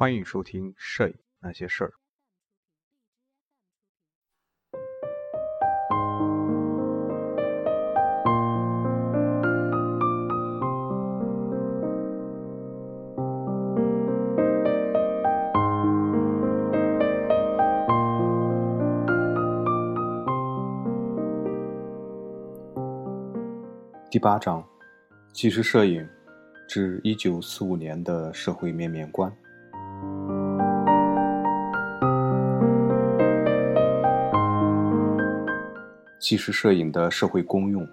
欢迎收听《摄影那些事儿》。第八章：纪实摄影至一九四五年的社会面面观。纪实摄影的社会功用。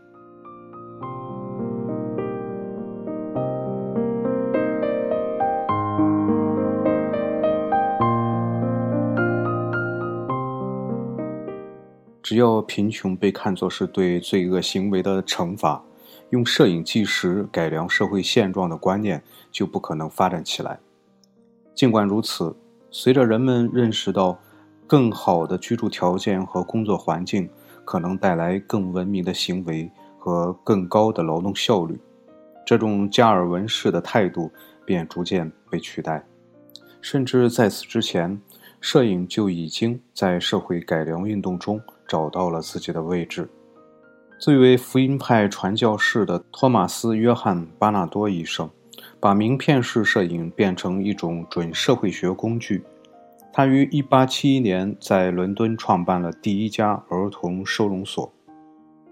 只要贫穷被看作是对罪恶行为的惩罚，用摄影纪实改良社会现状的观念就不可能发展起来。尽管如此，随着人们认识到更好的居住条件和工作环境可能带来更文明的行为和更高的劳动效率，这种加尔文式的态度便逐渐被取代。甚至在此之前，摄影就已经在社会改良运动中。找到了自己的位置。最为福音派传教士的托马斯·约翰·巴纳多医生，把名片式摄影变成一种准社会学工具。他于1871年在伦敦创办了第一家儿童收容所，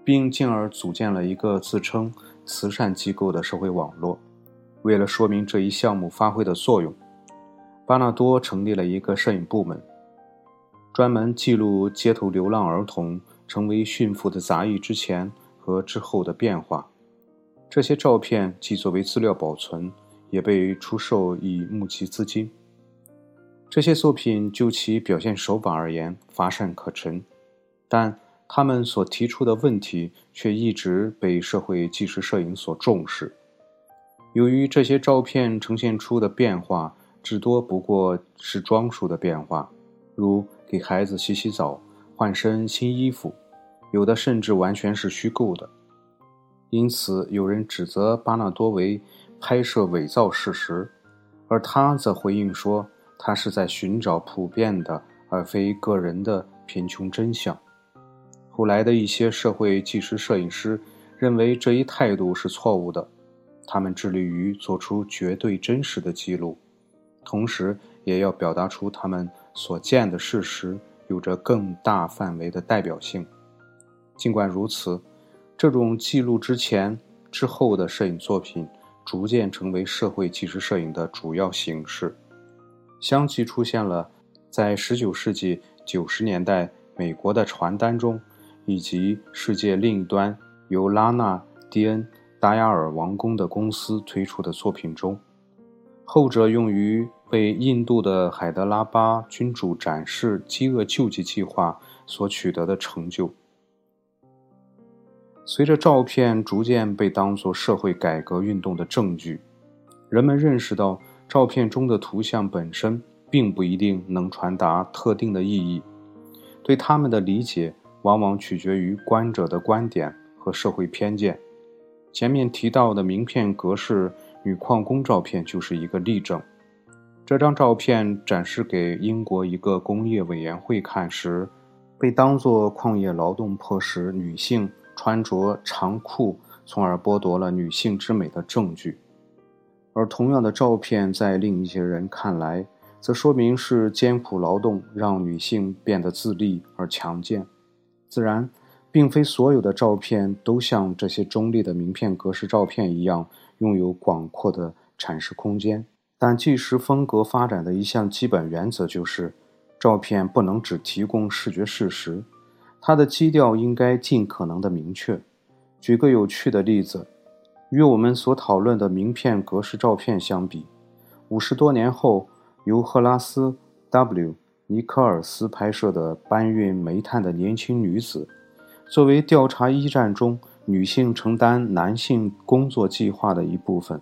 并进而组建了一个自称慈善机构的社会网络。为了说明这一项目发挥的作用，巴纳多成立了一个摄影部门。专门记录街头流浪儿童成为驯服的杂役之前和之后的变化。这些照片既作为资料保存，也被出售以募集资金。这些作品就其表现手法而言乏善可陈，但他们所提出的问题却一直被社会纪实摄影所重视。由于这些照片呈现出的变化至多不过是装束的变化，如。给孩子洗洗澡，换身新衣服，有的甚至完全是虚构的。因此，有人指责巴纳多为拍摄伪造事实，而他则回应说，他是在寻找普遍的而非个人的贫穷真相。后来的一些社会纪实摄影师认为这一态度是错误的，他们致力于做出绝对真实的记录，同时也要表达出他们。所见的事实有着更大范围的代表性。尽管如此，这种记录之前、之后的摄影作品逐渐成为社会纪实摄影的主要形式，相继出现了在19世纪90年代美国的传单中，以及世界另一端由拉纳·迪恩·达亚尔王宫的公司推出的作品中。后者用于。为印度的海德拉巴君主展示饥饿救济计划所取得的成就。随着照片逐渐被当作社会改革运动的证据，人们认识到照片中的图像本身并不一定能传达特定的意义，对他们的理解往往取决于观者的观点和社会偏见。前面提到的名片格式女矿工照片就是一个例证。这张照片展示给英国一个工业委员会看时，被当作矿业劳动迫使女性穿着长裤，从而剥夺了女性之美的证据。而同样的照片在另一些人看来，则说明是艰苦劳动让女性变得自立而强健。自然，并非所有的照片都像这些中立的名片格式照片一样，拥有广阔的阐释空间。但纪实风格发展的一项基本原则就是，照片不能只提供视觉事实，它的基调应该尽可能的明确。举个有趣的例子，与我们所讨论的名片格式照片相比，五十多年后由赫拉斯 ·W· 尼科尔斯拍摄的搬运煤炭的年轻女子，作为调查一战中女性承担男性工作计划的一部分。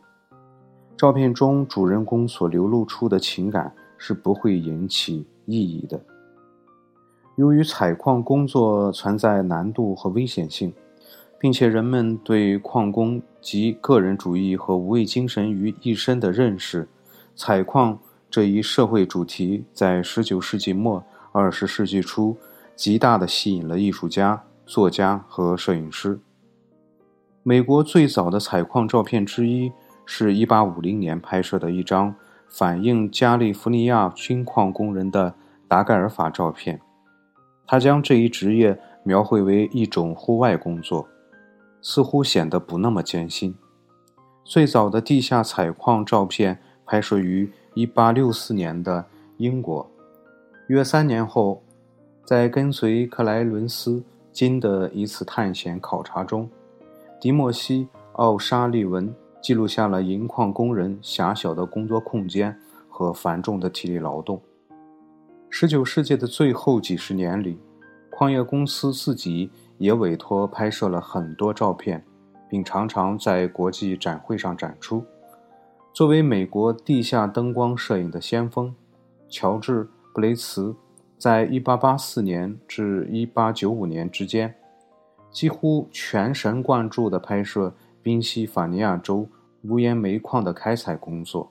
照片中主人公所流露出的情感是不会引起异议的。由于采矿工作存在难度和危险性，并且人们对矿工及个人主义和无畏精神于一身的认识，采矿这一社会主题在19世纪末、20世纪初极大地吸引了艺术家、作家和摄影师。美国最早的采矿照片之一是1850年拍摄的一张反映加利福尼亚金矿工人的达盖尔法照片。他将这一职业描绘为一种户外工作，似乎显得不那么艰辛。最早的地下采矿照片拍摄于1864年的英国。约三年后，在跟随克莱伦斯金的一次探险考察中。迪莫西·奥沙利文记录下了银矿工人狭小的工作空间和繁重的体力劳动。19世纪的最后几十年里，矿业公司自己也委托拍摄了很多照片，并常常在国际展会上展出。作为美国地下灯光摄影的先锋，乔治·布雷茨在1884年至1895年之间。几乎全神贯注地拍摄宾夕法尼亚州无烟煤矿的开采工作。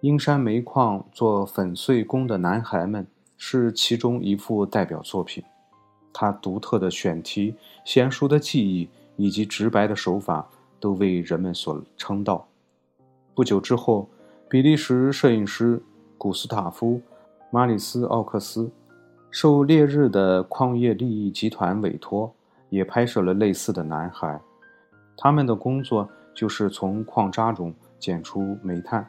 英山煤矿做粉碎工的男孩们是其中一幅代表作品。他独特的选题、娴熟的技艺以及直白的手法都为人们所称道。不久之后，比利时摄影师古斯塔夫·马里斯·奥克斯受烈日的矿业利益集团委托。也拍摄了类似的男孩，他们的工作就是从矿渣中检出煤炭。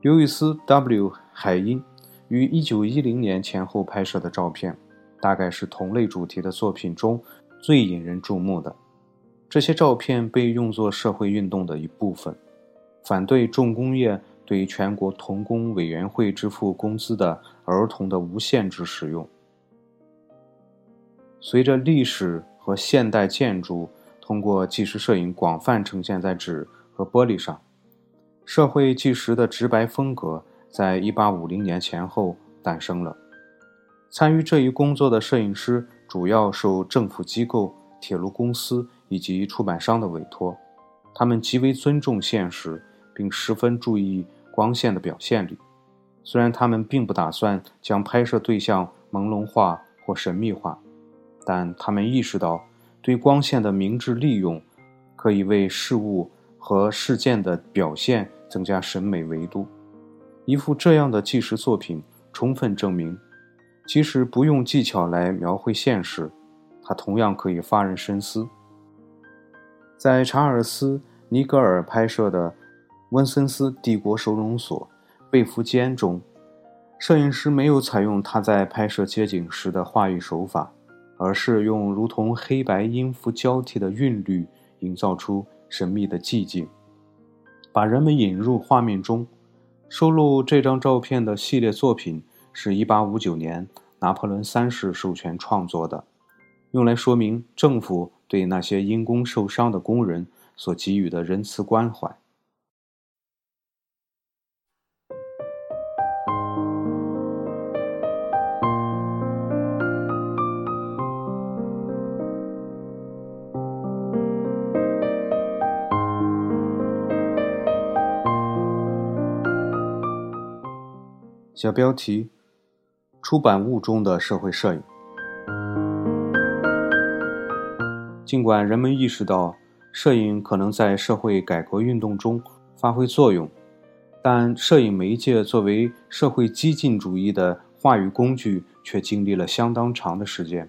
刘易斯 ·W· 海因于1910年前后拍摄的照片，大概是同类主题的作品中最引人注目的。这些照片被用作社会运动的一部分，反对重工业对全国童工委员会支付工资的儿童的无限制使用。随着历史。和现代建筑通过纪实摄影广泛呈现在纸和玻璃上，社会纪实的直白风格在1850年前后诞生了。参与这一工作的摄影师主要受政府机构、铁路公司以及出版商的委托，他们极为尊重现实，并十分注意光线的表现力。虽然他们并不打算将拍摄对象朦胧化或神秘化。但他们意识到，对光线的明智利用，可以为事物和事件的表现增加审美维度。一幅这样的纪实作品，充分证明，即使不用技巧来描绘现实，它同样可以发人深思。在查尔斯·尼格尔拍摄的温森斯帝国收容所被俘间中，摄影师没有采用他在拍摄街景时的话语手法。而是用如同黑白音符交替的韵律，营造出神秘的寂静，把人们引入画面中。收录这张照片的系列作品是1859年拿破仑三世授权创作的，用来说明政府对那些因公受伤的工人所给予的仁慈关怀。小标题：出版物中的社会摄影。尽管人们意识到摄影可能在社会改革运动中发挥作用，但摄影媒介作为社会激进主义的话语工具，却经历了相当长的时间。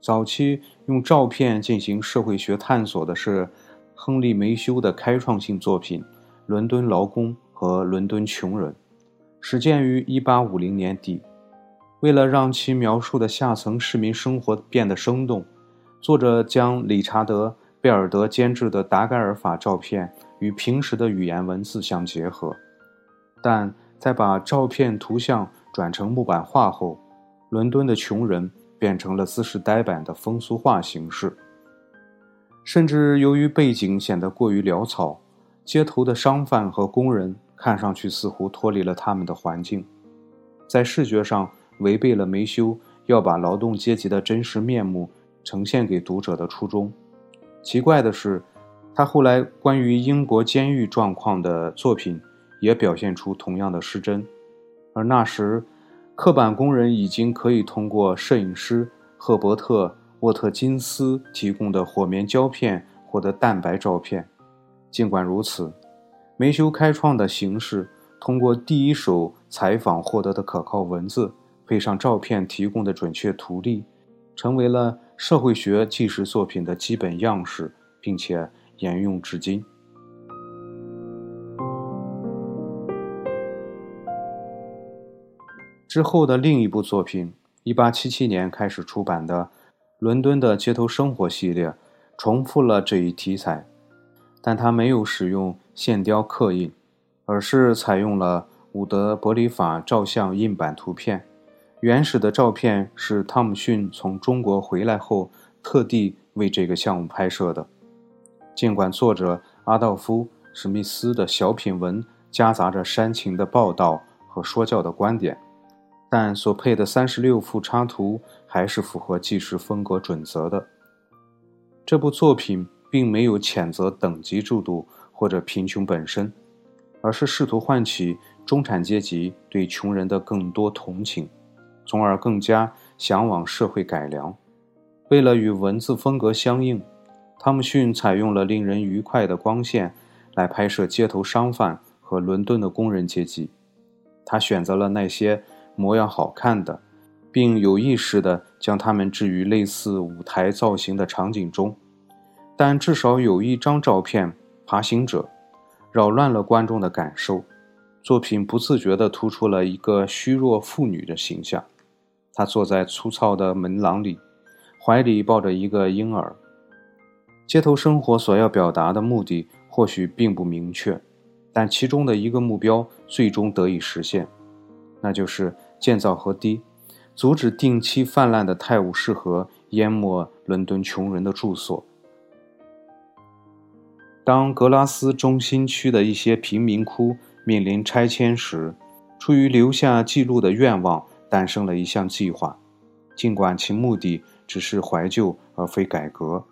早期用照片进行社会学探索的是亨利·梅修的开创性作品《伦敦劳工和伦敦穷人》。始建于1850年底，为了让其描述的下层市民生活变得生动，作者将理查德·贝尔德监制的达盖尔法照片与平时的语言文字相结合。但在把照片图像转成木板画后，伦敦的穷人变成了姿势呆板的风俗画形式，甚至由于背景显得过于潦草，街头的商贩和工人。看上去似乎脱离了他们的环境，在视觉上违背了梅修要把劳动阶级的真实面目呈现给读者的初衷。奇怪的是，他后来关于英国监狱状况的作品也表现出同样的失真。而那时，刻板工人已经可以通过摄影师赫伯特·沃特金斯提供的火棉胶片获得蛋白照片。尽管如此，梅修开创的形式，通过第一手采访获得的可靠文字，配上照片提供的准确图例，成为了社会学纪实作品的基本样式，并且沿用至今。之后的另一部作品，1877年开始出版的《伦敦的街头生活》系列，重复了这一题材，但它没有使用线雕刻印，而是采用了伍德伯里法照相印版图片。原始的照片是汤姆逊从中国回来后特地为这个项目拍摄的。尽管作者阿道夫·史密斯的小品文夹杂着煽情的报道和说教的观点。但所配的三十六幅插图还是符合纪实风格准则的。这部作品并没有谴责等级制度或者贫穷本身，而是试图唤起中产阶级对穷人的更多同情，从而更加向往社会改良。为了与文字风格相应，汤姆逊采用了令人愉快的光线来拍摄街头商贩和伦敦的工人阶级。他选择了那些。模样好看的，并有意识地将它们置于类似舞台造型的场景中，但至少有一张照片——爬行者，扰乱了观众的感受。作品不自觉地突出了一个虚弱妇女的形象，他坐在粗糙的门廊里，怀里抱着一个婴儿。街头生活所要表达的目的或许并不明确，但其中的一个目标最终得以实现，那就是。建造河堤，阻止定期泛滥的泰晤士河淹没伦敦穷人的住所。当格拉斯中心区的一些贫民窟面临拆迁时，出于留下记录的愿望，诞生了一项计划。尽管其目的只是怀旧而非改革，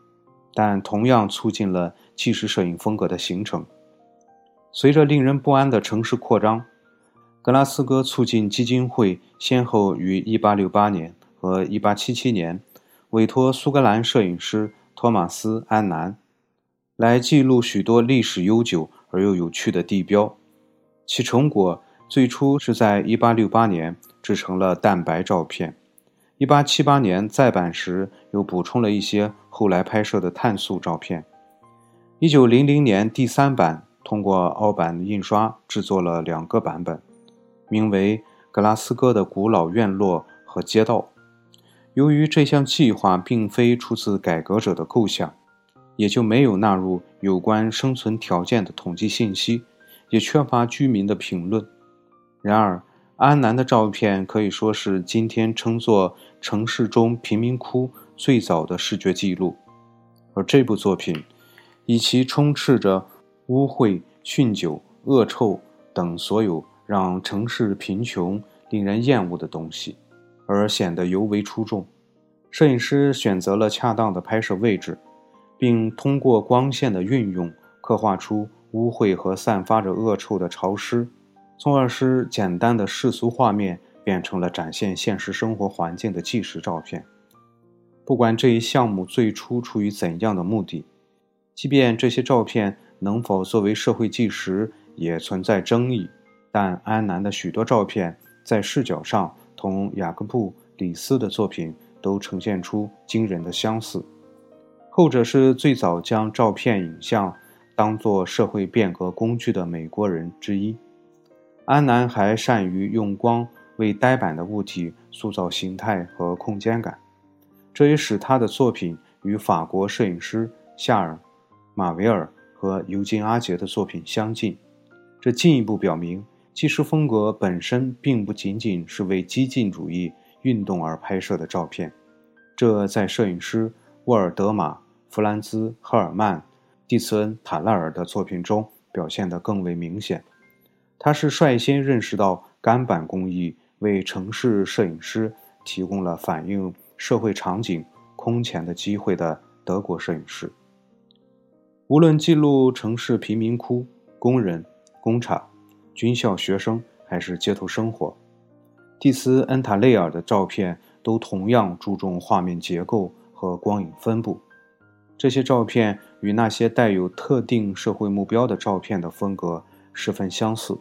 但同样促进了纪实摄影风格的形成。随着令人不安的城市扩张。格拉斯哥促进基金会先后于1868年和1877年委托苏格兰摄影师托马斯·安南来记录许多历史悠久而又有趣的地标。其成果最初是在1868年制成了蛋白照片，1878年再版时又补充了一些后来拍摄的碳素照片。1900年第三版通过凹版印刷制作了两个版本。名为格拉斯哥的古老院落和街道。由于这项计划并非出自改革者的构想，也就没有纳入有关生存条件的统计信息，也缺乏居民的评论。然而，安南的照片可以说是今天称作城市中贫民窟最早的视觉记录。而这部作品，以其充斥着污秽、酗酒、恶臭等所有。让城市贫穷、令人厌恶的东西，而显得尤为出众。摄影师选择了恰当的拍摄位置，并通过光线的运用，刻画出污秽和散发着恶臭的潮湿，从而使简单的世俗画面变成了展现现实生活环境的纪实照片。不管这一项目最初出于怎样的目的，即便这些照片能否作为社会纪实，也存在争议。但安南的许多照片在视角上同雅各布·里斯的作品都呈现出惊人的相似。后者是最早将照片影像当作社会变革工具的美国人之一。安南还善于用光为呆板的物体塑造形态和空间感，这也使他的作品与法国摄影师夏尔·马维尔和尤金·阿杰的作品相近。这进一步表明。纪实风格本身并不仅仅是为激进主义运动而拍摄的照片，这在摄影师沃尔德玛·弗兰兹·赫尔曼、蒂茨恩·塔勒尔的作品中表现得更为明显。他是率先认识到干板工艺为城市摄影师提供了反映社会场景空前的机会的德国摄影师。无论记录城市贫民窟、工人、工厂。军校学生还是街头生活。蒂斯恩塔雷尔的照片都同样注重画面结构和光影分布。这些照片与那些带有特定社会目标的照片的风格十分相似，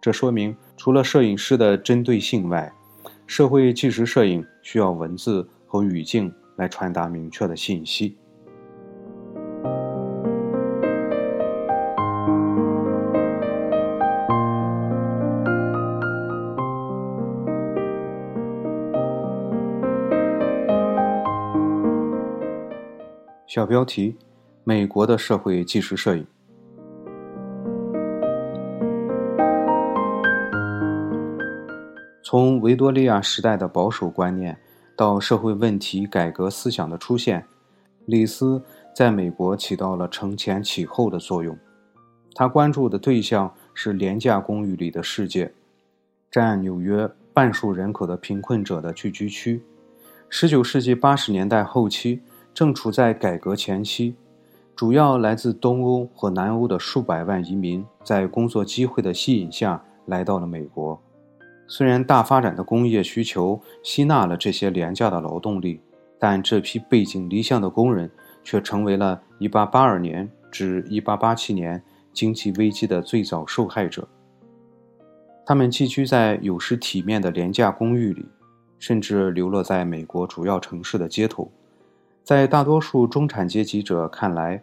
这说明除了摄影师的针对性外，社会纪实摄影需要文字和语境来传达明确的信息。小标题：美国的社会纪实摄影。维多利亚时代的保守观念到社会问题改革思想的出现，李斯在美国起到了承前启后的作用。他关注的对象是廉价公寓里的世界，占纽约半数人口的贫困者的聚居区。19世纪80年代后期。正处在改革前期，主要来自东欧和南欧的数百万移民，在工作机会的吸引下来到了美国。虽然大发展的工业需求吸纳了这些廉价的劳动力，但这批背井离乡的工人却成为了1882年至1887年经济危机的最早受害者。他们寄居在有失体面的廉价公寓里，甚至流落在美国主要城市的街头。在大多数中产阶级者看来，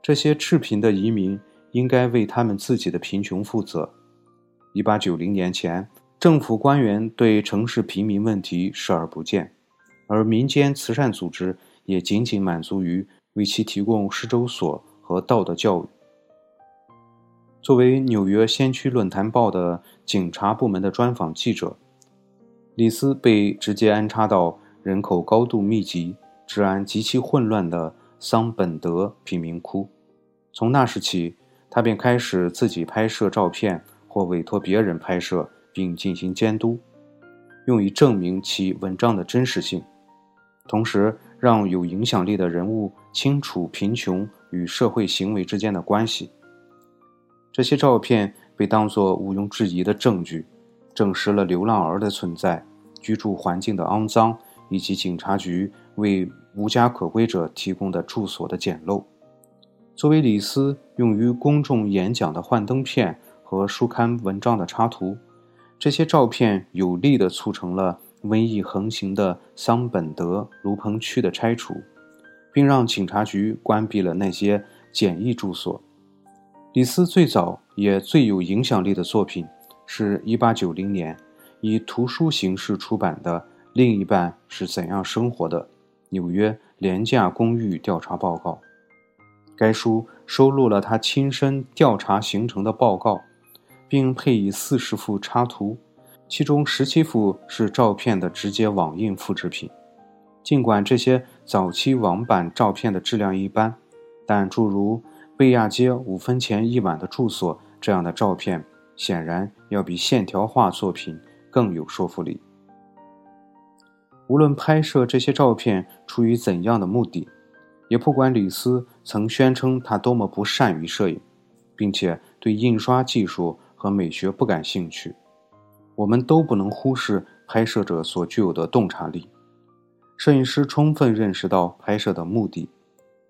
这些赤贫的移民应该为他们自己的贫穷负责。1890年前，政府官员对城市贫民问题视而不见，而民间慈善组织也仅仅满足于为其提供市周所和道德教育。作为纽约先驱论坛报的警察部门的专访记者，李斯被直接安插到人口高度密集。治安极其混乱的桑本德贫民窟，从那时起，他便开始自己拍摄照片，或委托别人拍摄并进行监督，用以证明其文章的真实性，同时让有影响力的人物清楚贫穷与社会行为之间的关系。这些照片被当作毋庸置疑的证据，证实了流浪儿的存在、居住环境的肮脏。以及警察局为无家可归者提供的住所的简陋，作为李斯用于公众演讲的幻灯片和书刊文章的插图，这些照片有力地促成了瘟疫横行的桑本德卢棚区的拆除，并让警察局关闭了那些简易住所。李斯最早也最有影响力的作品是1890年以图书形式出版的。另一半是怎样生活的？纽约廉价公寓调查报告。该书收录了他亲身调查形成的报告，并配以四十幅插图，其中十七幅是照片的直接网印复制品。尽管这些早期网版照片的质量一般，但诸如贝亚街五分钱一晚的住所这样的照片，显然要比线条画作品更有说服力。无论拍摄这些照片出于怎样的目的，也不管李斯曾宣称他多么不善于摄影，并且对印刷技术和美学不感兴趣，我们都不能忽视拍摄者所具有的洞察力。摄影师充分认识到拍摄的目的，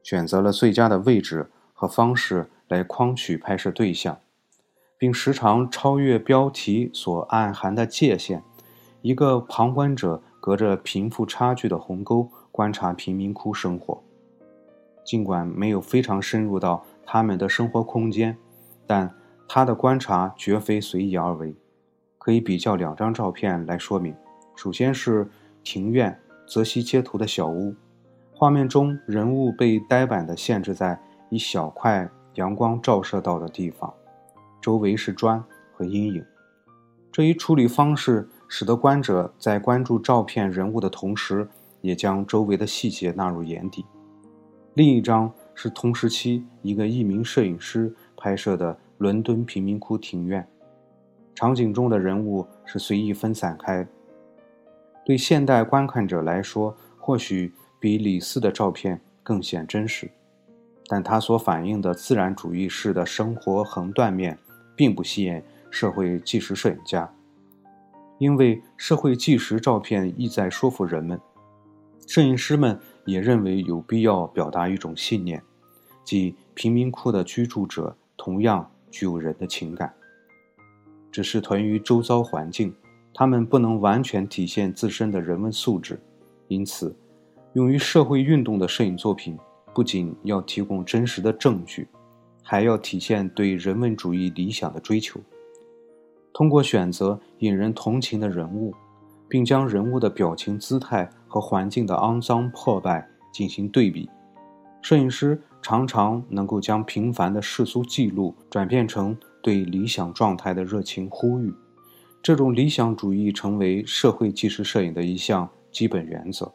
选择了最佳的位置和方式来框取拍摄对象，并时常超越标题所暗含的界限。一个旁观者。隔着贫富差距的鸿沟观察贫民窟生活，尽管没有非常深入到他们的生活空间，但他的观察绝非随意而为。可以比较两张照片来说明。首先是庭院泽西街头的小屋，画面中人物被呆板地限制在一小块阳光照射到的地方，周围是砖和阴影。这一处理方式。使得观者在关注照片人物的同时，也将周围的细节纳入眼底。另一张是同时期一个一名摄影师拍摄的伦敦贫民窟庭院，场景中的人物是随意分散开。对现代观看者来说，或许比李斯的照片更显真实，但他所反映的自然主义式的生活横断面，并不吸引。社会纪实摄影家，因为社会纪实照片意在说服人们，摄影师们也认为有必要表达一种信念，即贫民窟的居住者同样具有人的情感，只是屯于周遭环境，他们不能完全体现自身的人文素质，因此，用于社会运动的摄影作品不仅要提供真实的证据。还要体现对人文主义理想的追求。通过选择引人同情的人物，并将人物的表情、姿态和环境的肮脏破败进行对比，摄影师常常能够将平凡的世俗记录转变成对理想状态的热情呼吁。这种理想主义成为社会纪实摄影的一项基本原则。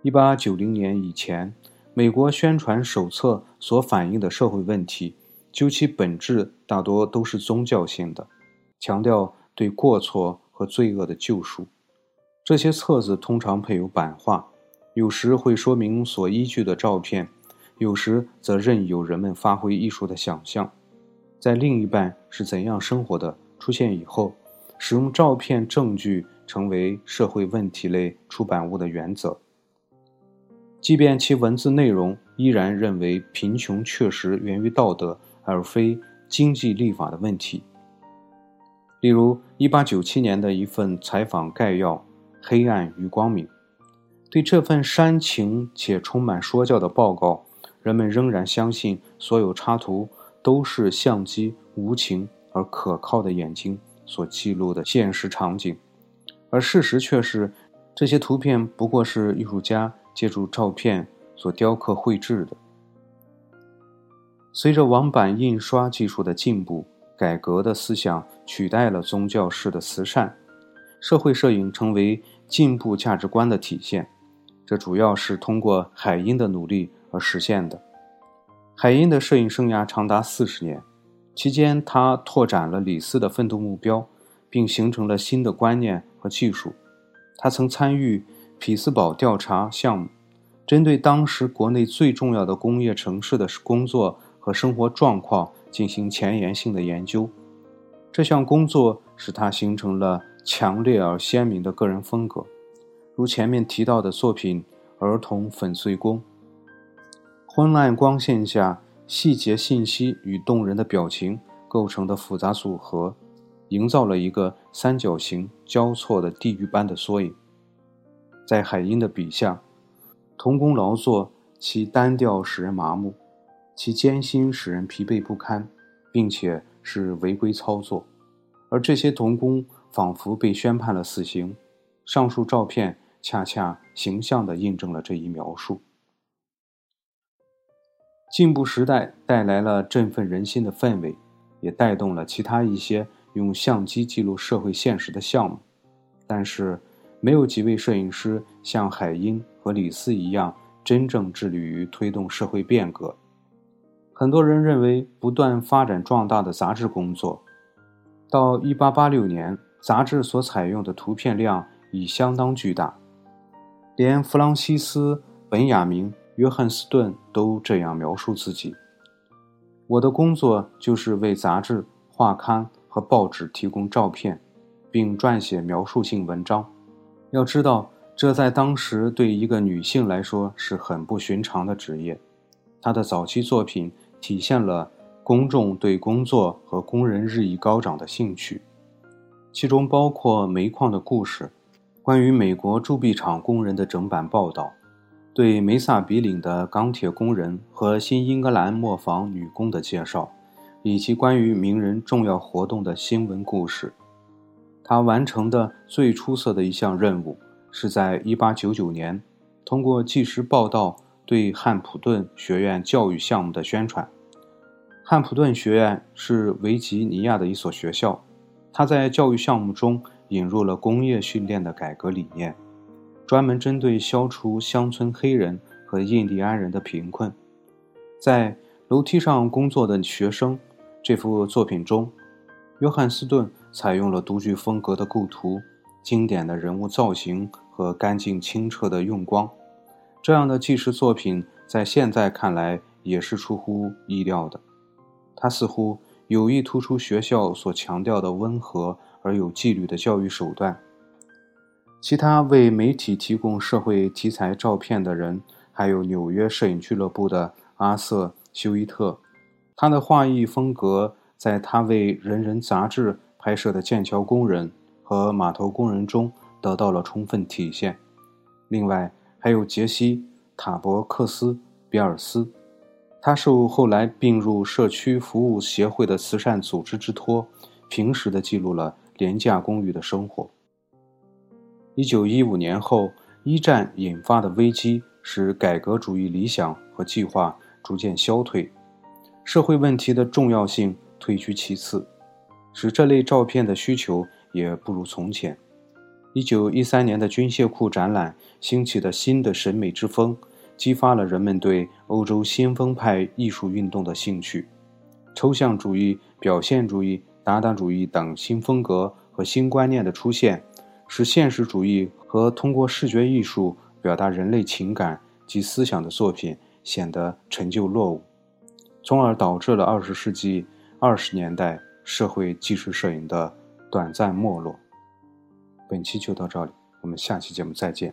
一八九零年以前。美国宣传手册所反映的社会问题，究其本质大多都是宗教性的，强调对过错和罪恶的救赎。这些册子通常配有版画，有时会说明所依据的照片，有时则任由人们发挥艺术的想象。在另一半是怎样生活的出现以后，使用照片证据成为社会问题类出版物的原则。即便其文字内容依然认为贫穷确实源于道德而非经济立法的问题。例如，1897年的一份采访概要《黑暗与光明》，对这份煽情且充满说教的报告，人们仍然相信所有插图都是相机无情而可靠的眼睛所记录的现实场景，而事实却是，这些图片不过是艺术家。借助照片所雕刻绘制的。随着网版印刷技术的进步，改革的思想取代了宗教式的慈善，社会摄影成为进步价值观的体现。这主要是通过海因的努力而实现的。海因的摄影生涯长达四十年，期间他拓展了李斯的奋斗目标，并形成了新的观念和技术。他曾参与。匹兹堡调查项目针对当时国内最重要的工业城市的工作和生活状况进行前沿性的研究。这项工作使他形成了强烈而鲜明的个人风格，如前面提到的作品《儿童粉碎工》。昏暗光线下，细节信息与动人的表情构成的复杂组合，营造了一个三角形交错的地狱般的缩影。在海因的笔下，童工劳作，其单调使人麻木，其艰辛使人疲惫不堪，并且是违规操作，而这些童工仿佛被宣判了死刑。上述照片恰恰形象地印证了这一描述。进步时代带来了振奋人心的氛围，也带动了其他一些用相机记录社会现实的项目，但是。没有几位摄影师像海因和李斯一样真正致力于推动社会变革。很多人认为，不断发展壮大的杂志工作，到1886年，杂志所采用的图片量已相当巨大。连弗朗西斯·本雅明·约翰斯顿都这样描述自己：“我的工作就是为杂志、画刊和报纸提供照片，并撰写描述性文章。”要知道，这在当时对一个女性来说是很不寻常的职业。她的早期作品体现了公众对工作和工人日益高涨的兴趣，其中包括煤矿的故事、关于美国铸币厂工人的整版报道、对梅萨比岭的钢铁工人和新英格兰磨坊女工的介绍，以及关于名人重要活动的新闻故事。他完成的最出色的一项任务，是在1899年，通过纪实报道对汉普顿学院教育项目的宣传。汉普顿学院是维吉尼亚的一所学校，他在教育项目中引入了工业训练的改革理念，专门针对消除乡村黑人和印第安人的贫困。在楼梯上工作的学生，这幅作品中，约翰斯顿。采用了独具风格的构图、经典的人物造型和干净清澈的用光，这样的纪实作品在现在看来也是出乎意料的。他似乎有意突出学校所强调的温和而有纪律的教育手段。其他为媒体提供社会题材照片的人，还有纽约摄影俱乐部的阿瑟·休伊特。他的画意风格在他为《人人》杂志拍摄的剑桥工人和码头工人中得到了充分体现。另外，还有杰西·塔伯克斯·比尔斯，他受后来并入社区服务协会的慈善组织之托，平时的记录了廉价公寓的生活。一九一五年后，一战引发的危机使改革主义理想和计划逐渐消退，社会问题的重要性退居其次，使这类照片的需求也不如从前。一九一三年的军械库展览兴起的新的审美之风，激发了人们对欧洲先锋派艺术运动的兴趣，抽象主义、表现主义、达达主义等新风格和新观念的出现。使现实主义和通过视觉艺术表达人类情感及思想的作品显得陈旧落伍，从而导致了二十世纪二十年代社会纪实摄影的短暂没落。本期就到这里，我们下期节目再见。